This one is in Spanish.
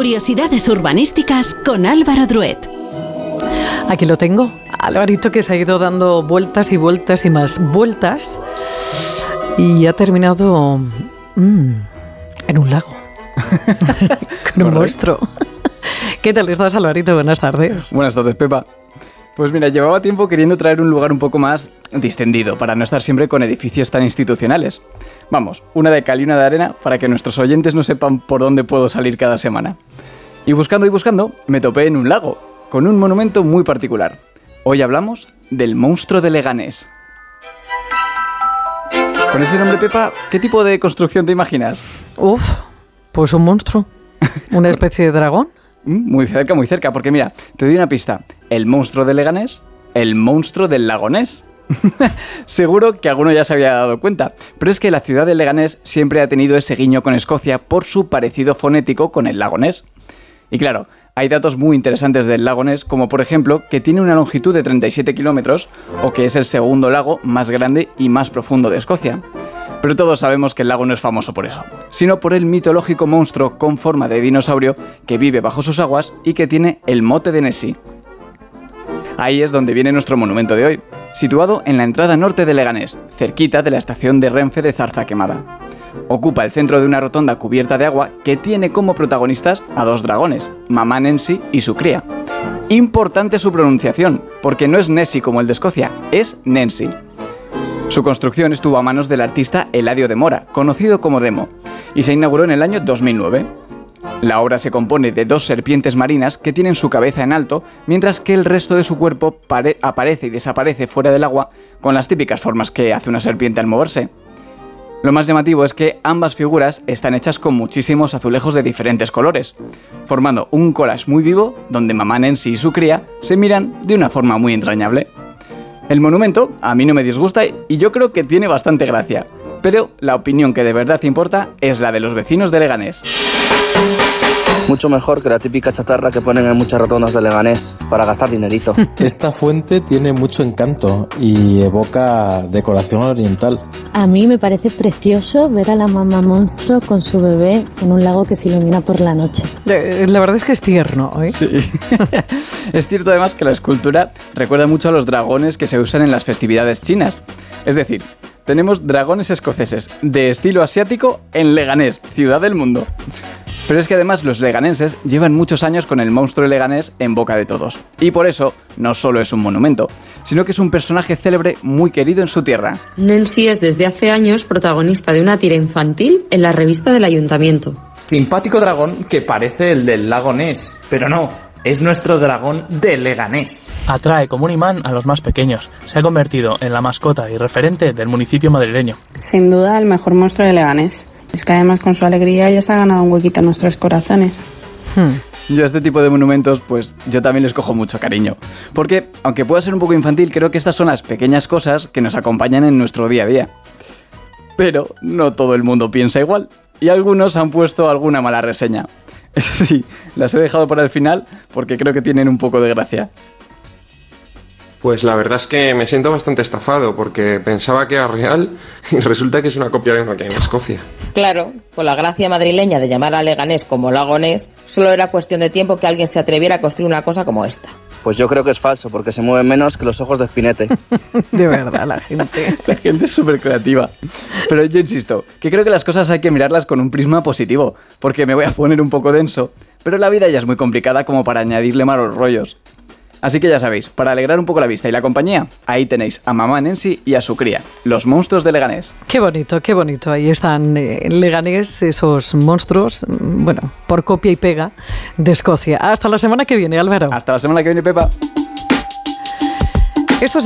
Curiosidades urbanísticas con Álvaro Druet. Aquí lo tengo. Alvarito que se ha ido dando vueltas y vueltas y más vueltas y ha terminado mm, en un lago con un monstruo. ¿Qué tal estás, Alvarito? Buenas tardes. Buenas tardes, Pepa. Pues mira, llevaba tiempo queriendo traer un lugar un poco más distendido, para no estar siempre con edificios tan institucionales. Vamos, una de cal y una de arena para que nuestros oyentes no sepan por dónde puedo salir cada semana. Y buscando y buscando, me topé en un lago, con un monumento muy particular. Hoy hablamos del monstruo de Leganés. Con ese nombre, Pepa, ¿qué tipo de construcción te imaginas? Uf, pues un monstruo. ¿Una especie de dragón? Mm, muy cerca, muy cerca, porque mira, te doy una pista. El monstruo de Leganés, el monstruo del lagonés. Seguro que alguno ya se había dado cuenta, pero es que la ciudad de Leganés siempre ha tenido ese guiño con Escocia por su parecido fonético con el lagonés. Y claro, hay datos muy interesantes del lago Ness, como por ejemplo que tiene una longitud de 37 kilómetros o que es el segundo lago más grande y más profundo de Escocia. Pero todos sabemos que el lago no es famoso por eso, sino por el mitológico monstruo con forma de dinosaurio que vive bajo sus aguas y que tiene el mote de Nessie. Ahí es donde viene nuestro monumento de hoy, situado en la entrada norte de Leganés, cerquita de la estación de Renfe de Zarza Quemada. Ocupa el centro de una rotonda cubierta de agua que tiene como protagonistas a dos dragones, Mamá Nensi y su cría. Importante su pronunciación, porque no es Nessie como el de Escocia, es Nancy. Su construcción estuvo a manos del artista Eladio de Mora, conocido como Demo, y se inauguró en el año 2009. La obra se compone de dos serpientes marinas que tienen su cabeza en alto, mientras que el resto de su cuerpo aparece y desaparece fuera del agua con las típicas formas que hace una serpiente al moverse. Lo más llamativo es que ambas figuras están hechas con muchísimos azulejos de diferentes colores, formando un collage muy vivo donde Mamá Nancy y su cría se miran de una forma muy entrañable. El monumento a mí no me disgusta y yo creo que tiene bastante gracia, pero la opinión que de verdad importa es la de los vecinos de Leganés. Mucho mejor que la típica chatarra que ponen en muchas rotondas de Leganés para gastar dinerito. Esta fuente tiene mucho encanto y evoca decoración oriental. A mí me parece precioso ver a la mamá monstruo con su bebé en un lago que se ilumina por la noche. La verdad es que es tierno, ¿eh? Sí. es cierto además que la escultura recuerda mucho a los dragones que se usan en las festividades chinas. Es decir, tenemos dragones escoceses de estilo asiático en Leganés, ciudad del mundo. Pero es que además los leganenses llevan muchos años con el monstruo leganés en boca de todos. Y por eso no solo es un monumento, sino que es un personaje célebre muy querido en su tierra. Nancy es desde hace años protagonista de una tira infantil en la revista del ayuntamiento. Simpático dragón que parece el del lago Ness, pero no, es nuestro dragón de Leganés. Atrae como un imán a los más pequeños. Se ha convertido en la mascota y referente del municipio madrileño. Sin duda el mejor monstruo de Leganés. Es que además con su alegría ya se ha ganado un huequito en nuestros corazones. Yo a este tipo de monumentos, pues yo también les cojo mucho cariño. Porque, aunque pueda ser un poco infantil, creo que estas son las pequeñas cosas que nos acompañan en nuestro día a día. Pero no todo el mundo piensa igual. Y algunos han puesto alguna mala reseña. Eso sí, las he dejado para el final porque creo que tienen un poco de gracia. Pues la verdad es que me siento bastante estafado porque pensaba que era real y resulta que es una copia de uno que hay en Escocia. Claro, con la gracia madrileña de llamar a Leganés como Lagonés, solo era cuestión de tiempo que alguien se atreviera a construir una cosa como esta. Pues yo creo que es falso, porque se mueve menos que los ojos de Spinete. De verdad, la gente. La gente es súper creativa. Pero yo insisto, que creo que las cosas hay que mirarlas con un prisma positivo, porque me voy a poner un poco denso, pero la vida ya es muy complicada como para añadirle malos rollos. Así que ya sabéis, para alegrar un poco la vista y la compañía, ahí tenéis a mamá Nancy y a su cría, los monstruos de Leganés. Qué bonito, qué bonito. Ahí están eh, en Leganés esos monstruos, mm, bueno, por copia y pega de Escocia. Hasta la semana que viene, Álvaro. Hasta la semana que viene, Pepa. Esto